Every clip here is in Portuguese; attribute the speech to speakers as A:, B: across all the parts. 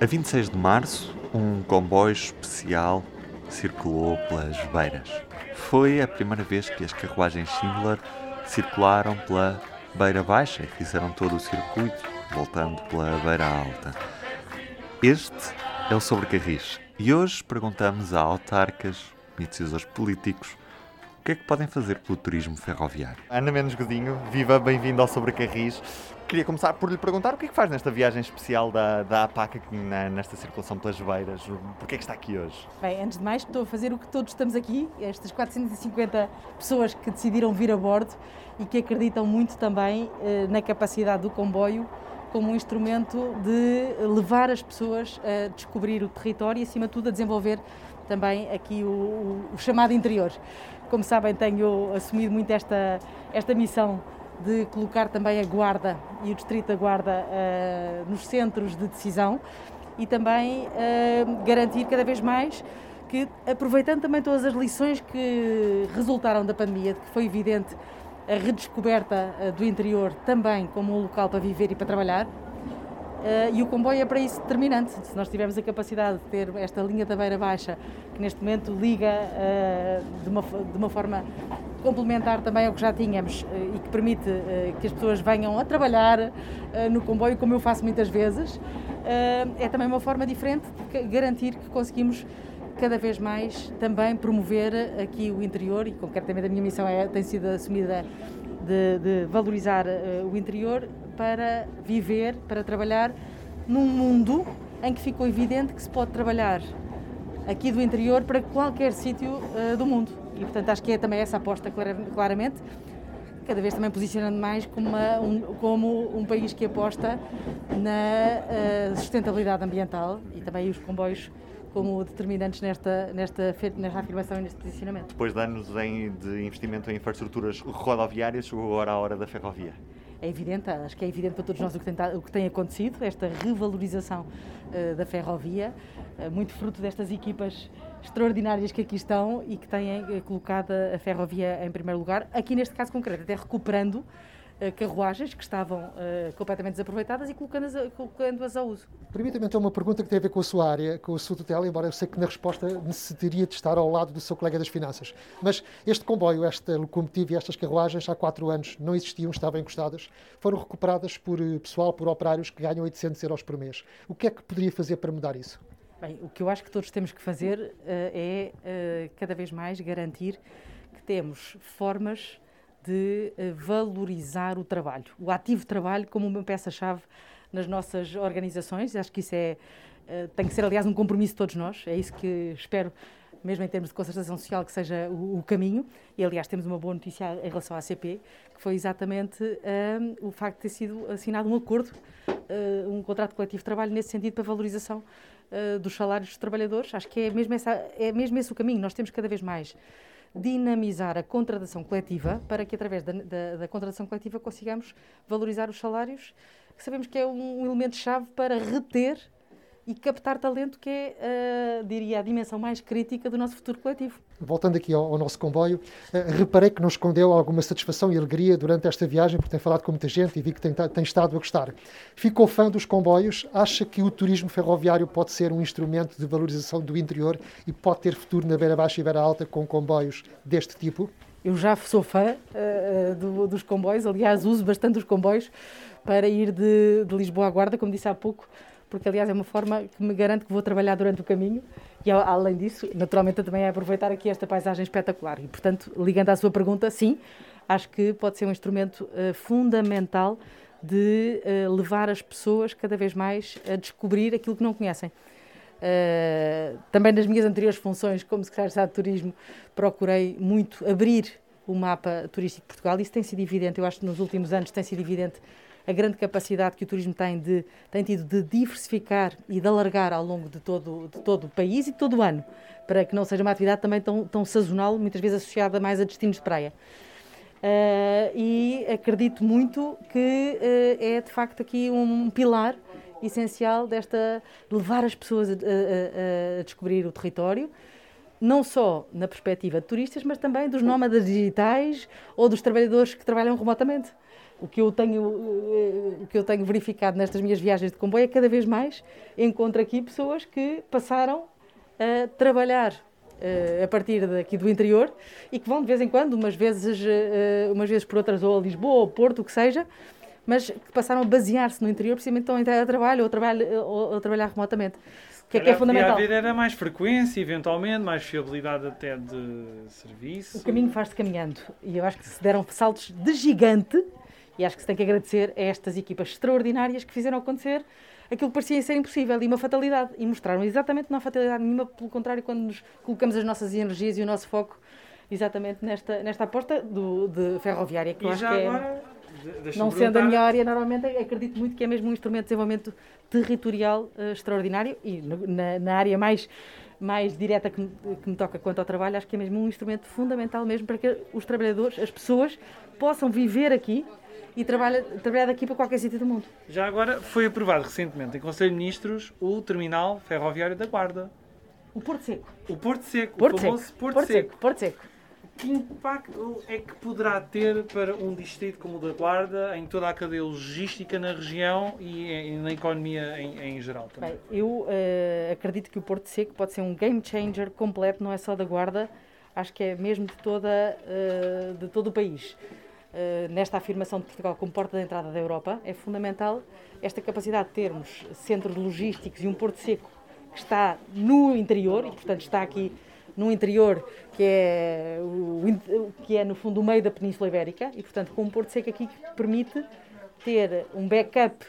A: A 26 de março, um comboio especial circulou pelas beiras. Foi a primeira vez que as carruagens Schindler circularam pela beira baixa e fizeram todo o circuito, voltando pela beira alta. Este é o Sobrecarris e hoje perguntamos a autarcas e decisores políticos o que é que podem fazer pelo turismo ferroviário.
B: Ana Menos Godinho, viva, bem-vindo ao Sobrecarris. Queria começar por lhe perguntar o que é que faz nesta viagem especial da, da APAC na, nesta circulação pelas beiras? Porquê é que está aqui hoje?
C: Bem, antes de mais, estou a fazer o que todos estamos aqui, estas 450 pessoas que decidiram vir a bordo e que acreditam muito também eh, na capacidade do comboio como um instrumento de levar as pessoas a descobrir o território e, acima de tudo, a desenvolver também aqui o, o, o chamado interior. Como sabem, tenho assumido muito esta, esta missão de colocar também a Guarda e o Distrito da Guarda uh, nos centros de decisão e também uh, garantir cada vez mais que, aproveitando também todas as lições que resultaram da pandemia, que foi evidente a redescoberta uh, do interior também como um local para viver e para trabalhar, e o comboio é para isso determinante. Se nós tivermos a capacidade de ter esta linha da beira baixa, que neste momento liga uh, de, uma, de uma forma complementar também ao que já tínhamos uh, e que permite que as pessoas venham a trabalhar no comboio, como eu faço muitas vezes, é também uma forma diferente de garantir que conseguimos cada vez mais também promover aqui o interior e concretamente a minha missão é, tem sido assumida de, de valorizar o interior para viver, para trabalhar num mundo em que ficou evidente que se pode trabalhar aqui do interior para qualquer sítio uh, do mundo. E, portanto, acho que é também essa aposta, claramente, cada vez também posicionando mais como, uma, um, como um país que aposta na uh, sustentabilidade ambiental e também os comboios como determinantes nesta, nesta, nesta afirmação e neste posicionamento.
B: Depois de anos em, de investimento em infraestruturas rodoviárias, chegou agora a hora da ferrovia
C: é evidente, acho que é evidente para todos nós o que tem, o que tem acontecido, esta revalorização uh, da ferrovia, uh, muito fruto destas equipas extraordinárias que aqui estão e que têm uh, colocado a ferrovia em primeiro lugar, aqui neste caso concreto, até recuperando eh, carruagens que estavam uh, completamente desaproveitadas e colocando-as a, colocando a uso.
D: Permita-me então uma pergunta que tem a ver com a sua área, com a sua tutela, embora eu sei que na resposta necessitaria de estar ao lado do seu colega das finanças. Mas este comboio, esta locomotiva e estas carruagens há quatro anos não existiam, estavam encostadas, foram recuperadas por eh, pessoal, por operários que ganham 800 euros por mês. O que é que poderia fazer para mudar isso?
C: Bem, o que eu acho que todos temos que fazer uh, é uh, cada vez mais garantir que temos formas de eh, valorizar o trabalho, o ativo trabalho como uma peça-chave nas nossas organizações. Acho que isso é, eh, tem que ser, aliás, um compromisso de todos nós. É isso que espero, mesmo em termos de concertação social, que seja o, o caminho. E, aliás, temos uma boa notícia em relação à ACP, que foi exatamente um, eh, o facto de ter sido assinado um acordo, uh, um contrato coletivo de trabalho nesse sentido para valorização dos salários dos trabalhadores. Acho que é mesmo, essa, é mesmo esse o caminho. Nós temos cada vez mais dinamizar a contratação coletiva para que, através da, da, da contratação coletiva, consigamos valorizar os salários, que sabemos que é um elemento-chave para reter e captar talento, que é, uh, diria, a dimensão mais crítica do nosso futuro coletivo.
D: Voltando aqui ao, ao nosso comboio, uh, reparei que não escondeu alguma satisfação e alegria durante esta viagem, porque tem falado com muita gente e vi que tem, tem estado a gostar. Ficou fã dos comboios? Acha que o turismo ferroviário pode ser um instrumento de valorização do interior e pode ter futuro na beira baixa e beira alta com comboios deste tipo?
C: Eu já sou fã uh, do, dos comboios, aliás, uso bastante os comboios para ir de, de Lisboa à Guarda, como disse há pouco porque aliás é uma forma que me garante que vou trabalhar durante o caminho e além disso, naturalmente também é aproveitar aqui esta paisagem espetacular. E portanto, ligando à sua pergunta, sim, acho que pode ser um instrumento uh, fundamental de uh, levar as pessoas cada vez mais a descobrir aquilo que não conhecem. Uh, também nas minhas anteriores funções como secretário de Estado de Turismo procurei muito abrir o mapa turístico de Portugal. Isso tem sido evidente, eu acho que nos últimos anos tem sido evidente a grande capacidade que o turismo tem, de, tem tido de diversificar e de alargar ao longo de todo, de todo o país e de todo o ano, para que não seja uma atividade também tão, tão sazonal, muitas vezes associada mais a destinos de praia. Uh, e acredito muito que uh, é de facto aqui um pilar essencial desta de levar as pessoas a, a, a, descobrir o território, não só na perspectiva de turistas, mas também dos nómadas digitais ou dos trabalhadores que trabalham remotamente. O que eu tenho, o que eu tenho verificado nestas minhas viagens de comboio é que cada vez mais encontro aqui pessoas que passaram a trabalhar uh, a partir daqui do interior e que vão de vez em quando, umas vezes, uh, umas vezes por outras, ou a Lisboa, ou Porto, o que seja, mas que passaram a basear-se no interior, precisamente estão a entrar a trabalho ou, trabalho, ou, ou trabalhar remotamente. O que é que é fundamental?
E: haver era mais frequência, eventualmente, mais fiabilidade até de serviço.
C: O caminho faz-se caminhando e eu acho que se deram saltos de gigante e acho que se tem que agradecer a estas equipas extraordinárias que fizeram acontecer aquilo que parecia ser impossível e uma fatalidade. E mostraram exatamente não há fatalidade nenhuma, pelo contrário, quando nos colocamos as nossas energias e o nosso foco exatamente nesta, nesta aposta do, de ferroviária, que
E: e
C: eu acho que é.
E: Agora,
C: não sendo a minha área, normalmente acredito muito que é mesmo um instrumento de desenvolvimento territorial uh, extraordinário e na, na, área mais, mais direta que me, que me toca quanto ao trabalho, acho que é mesmo um instrumento fundamental mesmo para que os trabalhadores, as pessoas, possam viver aqui e trabalha, trabalhar daqui para qualquer sítio do mundo.
E: Já agora foi aprovado recentemente em Conselho de Ministros o terminal ferroviário da Guarda.
C: O Porto Seco.
E: O Porto Seco,
C: Porto
E: o famoso
C: Seco.
E: Porto,
C: Porto
E: Seco.
C: Seco. Porto Seco.
E: Que impacto é que poderá ter para um distrito como o da Guarda em toda a cadeia logística na região e na economia em, em geral também?
C: Bem, eu uh, acredito que o Porto Seco pode ser um game changer completo, não é só da Guarda, acho que é mesmo de, toda, uh, de todo o país. Uh, nesta afirmação de Portugal como porta de entrada da Europa, é fundamental esta capacidade de termos centros logísticos e um Porto Seco que está no interior e, portanto, está aqui no interior, que é, o, que é no fundo o meio da Península Ibérica, e portanto com um Porto Seco aqui que permite ter um backup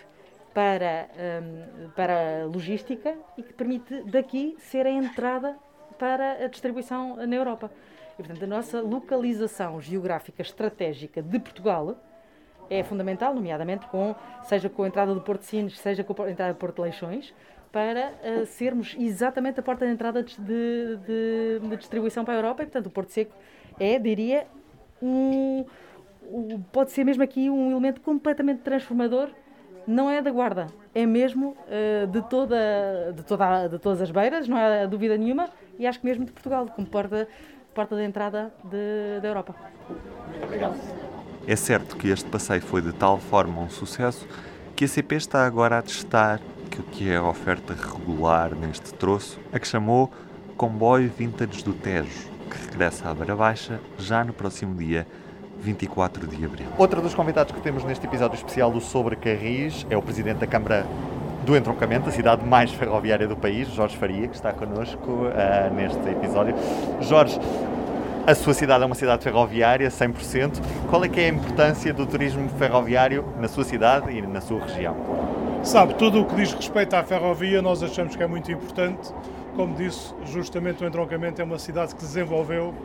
C: para, um, para a logística e que permite daqui ser a entrada para a distribuição na Europa. E, portanto, a nossa localização geográfica estratégica de Portugal é fundamental, nomeadamente com, seja com a entrada do Porto Sines, seja com a entrada do Porto Leixões, para uh, sermos exatamente a porta de entrada de, de, de, distribuição para a Europa e, portanto, o Porto Seco é, diria, um, um, pode ser mesmo aqui um elemento completamente transformador. Não é da Guarda, é mesmo uh, de, toda, de, toda, de todas as beiras, não há dúvida nenhuma, e acho que mesmo de Portugal, como porta, porta de entrada de, da Europa.
B: Obrigado.
A: É certo que este passeio foi de tal forma um sucesso que a CP está agora a testar aquilo que é a oferta regular neste troço, a que chamou Comboio Vintage do Tejo, que regressa à Beira Baixa já no próximo dia 24 de abril.
B: Outro dos convidados que temos neste episódio especial do Sobre Carris é o Presidente da Câmara do Entroncamento, a cidade mais ferroviária do país, Jorge Faria, que está connosco uh, neste episódio. Jorge, a sua cidade é uma cidade ferroviária, 100%. Qual é que é a importância do turismo ferroviário na sua cidade e na sua região?
F: Sabe, tudo o que diz respeito à ferrovia nós achamos que é muito importante. Como disse, justamente o entroncamento é uma cidade que desenvolveu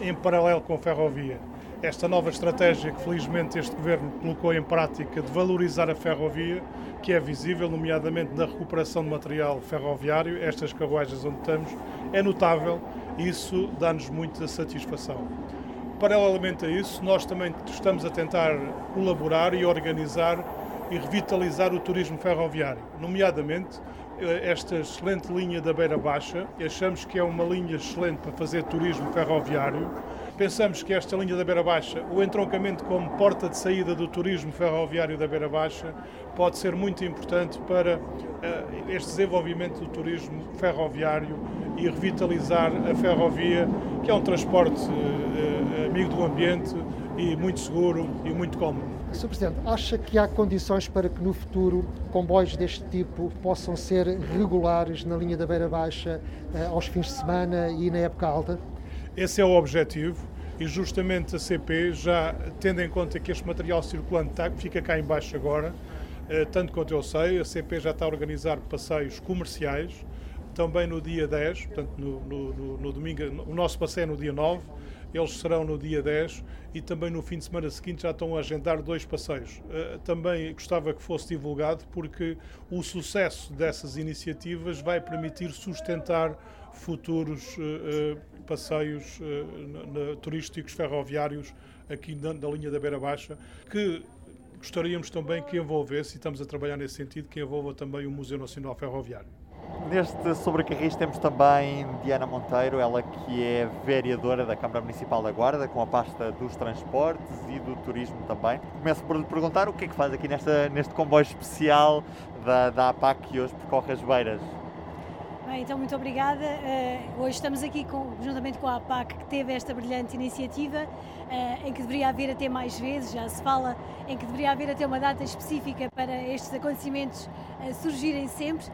F: em paralelo com a ferrovia. Esta nova estratégia que felizmente este governo colocou em prática de valorizar a ferrovia, que é visível, nomeadamente na recuperação de material ferroviário, estas carruagens onde estamos, é notável e isso dá-nos muita satisfação. Paralelamente a isso, nós também estamos a tentar colaborar e organizar e revitalizar o turismo ferroviário, nomeadamente esta excelente linha da Beira Baixa. Achamos que é uma linha excelente para fazer turismo ferroviário. Pensamos que esta linha da Beira Baixa, o entroncamento como porta de saída do turismo ferroviário da Beira Baixa, pode ser muito importante para uh, este desenvolvimento do turismo ferroviário e revitalizar a ferrovia, que é um transporte uh, amigo do ambiente e muito seguro e muito cómodo.
D: Sr. Presidente, acha que há condições para que no futuro comboios deste tipo possam ser regulares na linha da Beira Baixa uh, aos fins de semana e na época alta?
F: Esse é o objetivo e justamente a CP, já tendo em conta que este material circulante está, fica cá embaixo agora, uh, tanto quanto eu sei, a CP já está a organizar passeios comerciais, também no dia 10, portanto no, no, no, no domingo, o nosso passeio é no dia 9, eles serão no dia 10 e também no fim de semana seguinte já estão a agendar dois passeios. Uh, também gostava que fosse divulgado porque o sucesso dessas iniciativas vai permitir sustentar futuros uh, passeios uh, turísticos ferroviários aqui na, na linha da Beira Baixa, que gostaríamos também que envolvesse, e estamos a trabalhar nesse sentido, que envolva também o Museu Nacional Ferroviário.
B: Neste Sobre Carris temos também Diana Monteiro, ela que é vereadora da Câmara Municipal da Guarda, com a pasta dos transportes e do turismo também. Começo por lhe perguntar o que é que faz aqui nesta, neste comboio especial da, da APAC que hoje percorre as beiras.
G: Bem, então muito obrigada. Uh, hoje estamos aqui com, juntamente com a APAC que teve esta brilhante iniciativa uh, em que deveria haver até mais vezes, já se fala em que deveria haver até uma data específica para estes acontecimentos uh, surgirem sempre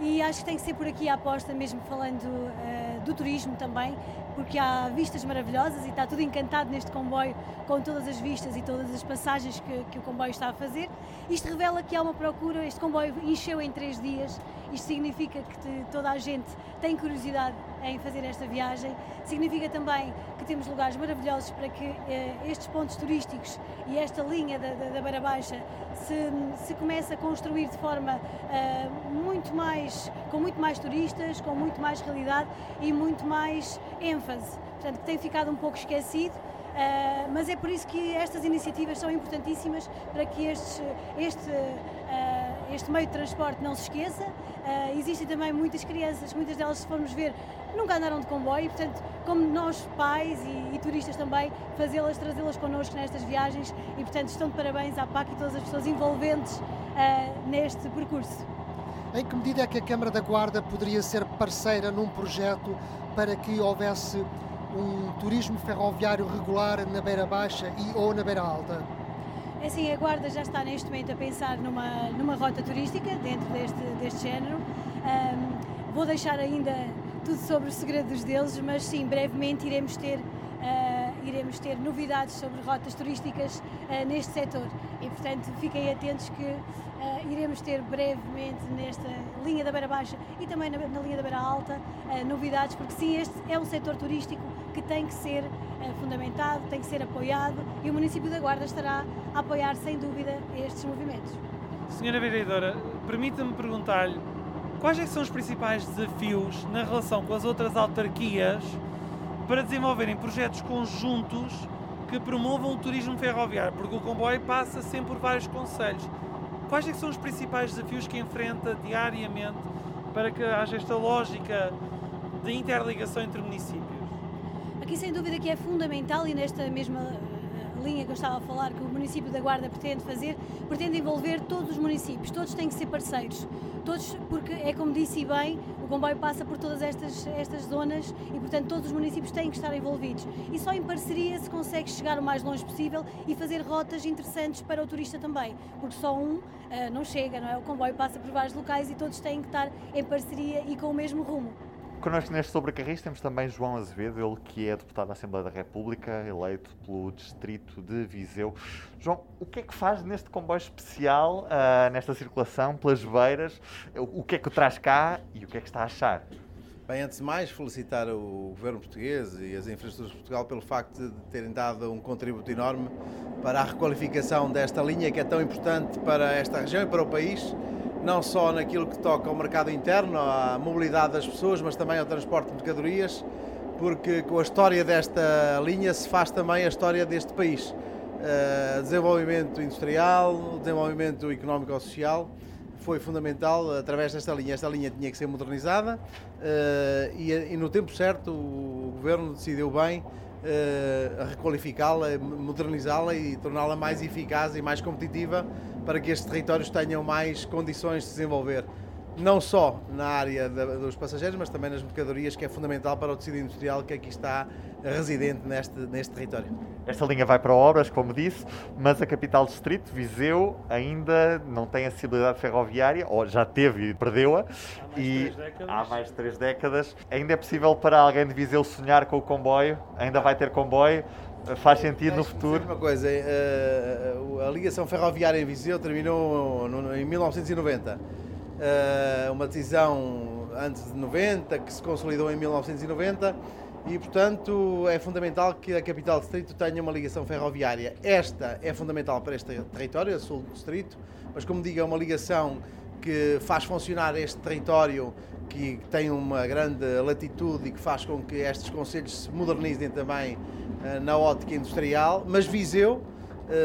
G: e acho que tem que ser por aqui a aposta, mesmo falando uh, do turismo também, porque há vistas maravilhosas e está tudo encantado neste comboio com todas as vistas e todas as passagens que, que o comboio está a fazer. Isto revela que há uma procura, este comboio encheu em três dias, isto significa que toda a gente tem curiosidade em fazer esta viagem, significa também temos lugares maravilhosos para que eh, estes pontos turísticos e esta linha da, da, da Beira Baixa se, se comece a construir de forma uh, muito mais, com muito mais turistas, com muito mais realidade e muito mais ênfase. Portanto, que tem ficado um pouco esquecido. Uh, mas é por isso que estas iniciativas são importantíssimas para que este, este, este meio de transporte não se esqueça. Uh, existem também muitas crianças, muitas delas, se formos ver, nunca andaram de comboio, portanto, como nós pais e, e turistas também, fazê-las, trazê-las connosco nestas viagens e, portanto, estão de parabéns à PAC e todas as pessoas envolventes uh, neste percurso.
D: Em que medida é que a Câmara da Guarda poderia ser parceira num projeto para que houvesse um turismo ferroviário regular na Beira Baixa e ou na Beira Alta?
G: É assim, a Guarda já está neste momento a pensar numa, numa rota turística dentro deste, deste género. Um, vou deixar ainda tudo sobre o segredo dos deuses, mas sim, brevemente iremos ter, uh, iremos ter novidades sobre rotas turísticas uh, neste setor e, portanto, fiquem atentos que uh, iremos ter brevemente nesta linha da Beira Baixa e também na, na linha da Beira Alta novidades, porque sim, este é um setor turístico que tem que ser fundamentado, tem que ser apoiado e o município da Guarda estará a apoiar sem dúvida estes movimentos.
E: Senhora Vereadora, permita-me perguntar-lhe Quais é são os principais desafios na relação com as outras autarquias para desenvolverem projetos conjuntos que promovam o turismo ferroviário? Porque o comboio passa sempre por vários conselhos. Quais é são os principais desafios que enfrenta diariamente para que haja esta lógica de interligação entre municípios?
G: Aqui sem dúvida que é fundamental e nesta mesma linha que eu estava a falar, que o município da Guarda pretende fazer, pretende envolver todos os municípios, todos têm que ser parceiros, todos, porque é como disse bem, o comboio passa por todas estas, estas zonas e, portanto, todos os municípios têm que estar envolvidos. E só em parceria se consegue chegar o mais longe possível e fazer rotas interessantes para o turista também, porque só um uh, não chega, não é? O comboio passa por vários locais e todos têm que estar em parceria e com o mesmo rumo.
B: Connosco neste Sobre Carris temos também João Azevedo, ele que é deputado da Assembleia da República, eleito pelo Distrito de Viseu. João, o que é que faz neste comboio especial, uh, nesta circulação pelas beiras? O que é que o traz cá e o que é que está a achar?
H: Bem, antes de mais, felicitar o governo português e as infraestruturas de Portugal pelo facto de terem dado um contributo enorme para a requalificação desta linha que é tão importante para esta região e para o país não só naquilo que toca ao mercado interno, à mobilidade das pessoas, mas também ao transporte de mercadorias, porque com a história desta linha se faz também a história deste país. Uh, desenvolvimento industrial, desenvolvimento económico-social foi fundamental através desta linha. Esta linha tinha que ser modernizada uh, e, e, no tempo certo o governo decidiu bem uh, requalificá-la, modernizá-la e torná-la mais eficaz e mais competitiva para que estes territórios tenham mais condições de se desenvolver, não só na área dos passageiros, mas também nas mercadorias, que é fundamental para o tecido industrial que aqui está residente neste, neste território.
B: Esta linha vai para obras, como disse, mas a capital distrito, Viseu, ainda não tem acessibilidade ferroviária, ou já teve e perdeu-a,
E: e
B: há mais de três décadas. Ainda é possível para alguém de Viseu sonhar com o comboio? Ainda vai ter comboio? faz sentido no futuro.
H: Uma coisa, eh, a ligação ferroviária em Viseu terminou em 1990. Eh, uma decisão antes de 90, que se consolidou em 1990 e, portanto, é fundamental que a capital do distrito tenha uma ligação ferroviária. Esta é fundamental para este território, a sul do distrito, mas, como digo, é uma ligação que faz funcionar este território que tem uma grande latitude e que faz com que estes conselhos se modernizem também uh, na ótica industrial, mas Viseu eh,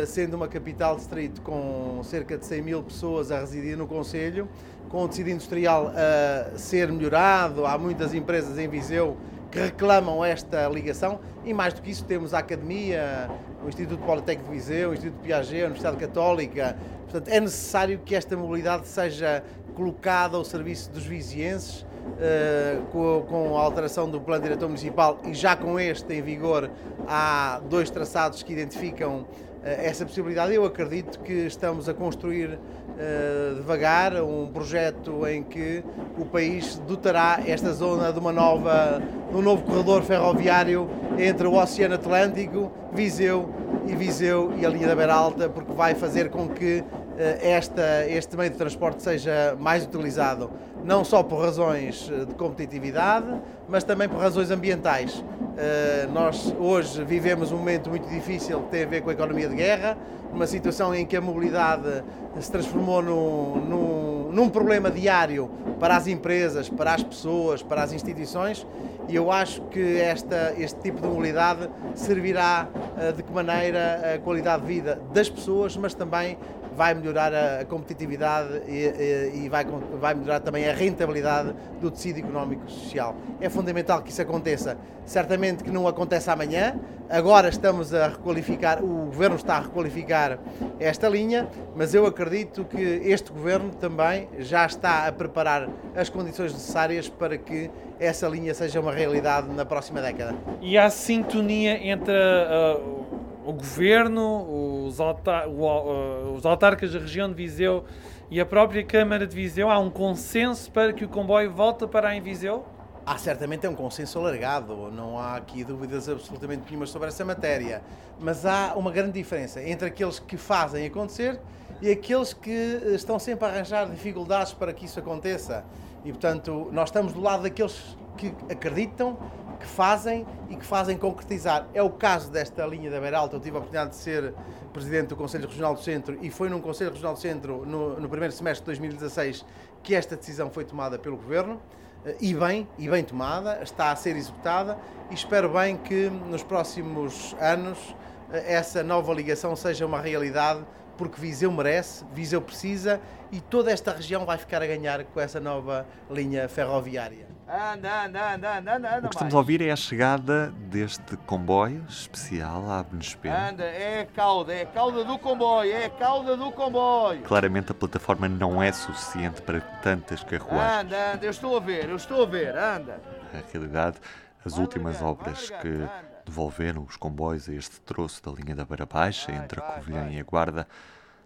H: sendo uma capital distrito com cerca de 100 mil pessoas a residir no Conselho, com o tecido industrial a ser melhorado, há muitas empresas em Viseu que reclamam esta ligação e mais do que isso temos a Academia, o Instituto Politécnico de Viseu, o Instituto Piaget, a Universidade Católica. Portanto, é necessário que esta mobilidade seja colocada ao serviço dos vizienses uh, com, a alteração do Plano Diretor Municipal e já com este em vigor há dois traçados que identificam essa possibilidade. Eu acredito que estamos a construir uh, devagar um projeto em que o país dotará esta zona de uma nova, de um novo corredor ferroviário entre o Oceano Atlântico, Viseu e Viseu e a linha da Beira Alta, porque vai fazer com que esta, este meio de transporte seja mais utilizado não só por razões eh, de competitividade, mas também por razões ambientais. Uh, nós hoje vivemos um momento muito difícil que tem a ver com a economia de guerra, uma situação em que a mobilidade se transformou num, num, num problema diário para as empresas, para as pessoas, para as instituições, e eu acho que esta, este tipo de mobilidade servirá uh, de que maneira a qualidade de vida das pessoas, mas também vai melhorar a, competitividade e, e, vai, vai melhorar também a rentabilidade do tecido económico e social. É fundamental que isso aconteça. Certamente que não acontece amanhã, agora estamos a requalificar, o Governo está a requalificar esta linha, mas eu acredito que este Governo também já está a preparar as condições necessárias para que essa linha seja uma realidade na próxima década.
E: E há sintonia entre uh, o Governo, os, autar uh, os autarcas da região de Viseu e a própria Câmara de Viseu, há um consenso para que o comboio volte para em Viseu?
H: Há certamente é um consenso alargado, não há aqui dúvidas absolutamente nenhuma sobre essa matéria, mas há uma grande diferença entre aqueles que fazem acontecer e aqueles que estão sempre a arranjar dificuldades para que isso aconteça. E portanto, nós estamos do lado daqueles que acreditam, que fazem e que fazem concretizar. É o caso desta linha da Beira Alta. Eu tive a oportunidade de ser presidente do Conselho Regional do Centro e foi num Conselho Regional do Centro no, no primeiro semestre de 2016 que esta decisão foi tomada pelo Governo eh, e bem, e bem tomada, está a ser executada e espero bem que nos próximos anos eh, essa nova ligação seja uma realidade porque Viseu merece, Viseu precisa e toda esta região vai ficar a ganhar com essa nova linha ferroviária.
A: Anda, anda, anda, anda, anda. O que estamos a ouvir é a chegada deste comboio especial à Benespena.
I: Anda, é a cauda, é a cauda do comboio, é a cauda do comboio.
A: Claramente a plataforma não é suficiente para tantas carruagens.
I: Anda, anda, eu estou a ver, eu estou a ver, anda.
A: Na realidade, as últimas obras que devolveram os comboios a este troço da linha da Beira Baixa, entre a Covilhã e a Guarda,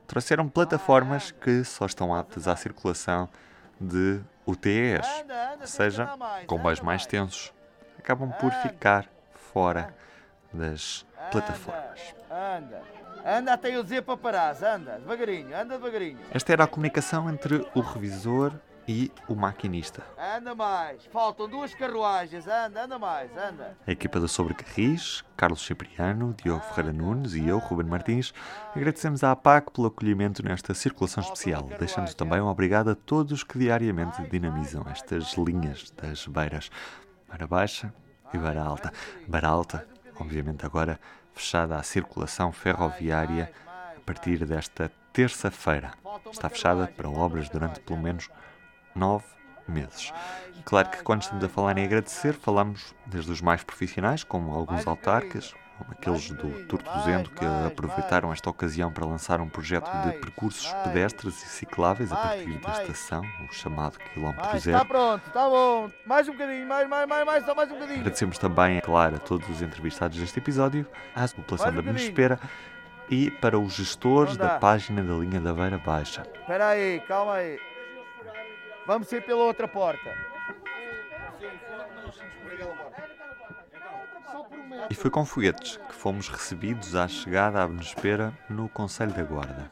A: trouxeram plataformas que só estão aptas à circulação de UTEs, ou seja, comboios mais tensos, acabam por ficar fora das plataformas.
I: Anda, anda até eu dizer para parar, anda, devagarinho, anda devagarinho.
A: Esta era a comunicação entre o revisor e o maquinista.
I: Anda mais, faltam duas carruagens, anda, anda mais, anda.
A: A equipa da Sobrecarris, Carlos Cipriano, Diogo Ferreira Nunes e eu, Ruben Martins, agradecemos à APAC pelo acolhimento nesta circulação especial, deixando também um obrigado a todos que diariamente dinamizam estas linhas das beiras. Beira Baixa e Beira Alta. Beira Alta, obviamente agora fechada à circulação ferroviária a partir desta terça-feira. Está fechada para obras durante pelo menos nove meses. Claro que quando estamos a falar em agradecer, falamos desde os mais profissionais, como alguns autarcas, como aqueles do Tortozendo, que aproveitaram esta ocasião para lançar um projeto de percursos pedestres e cicláveis a partir da estação, o chamado quilómetro zero.
I: Está pronto, está bom. Mais um bocadinho, mais, mais, mais, mais, só mais um bocadinho.
A: Agradecemos também, claro, a todos os entrevistados deste episódio, à população da Benespera e para os gestores da página da linha da Beira Baixa.
I: Espera aí, calma aí. Vamos ir pela outra porta.
A: E foi com foguetes que fomos recebidos à chegada à Benespera no Conselho da Guarda.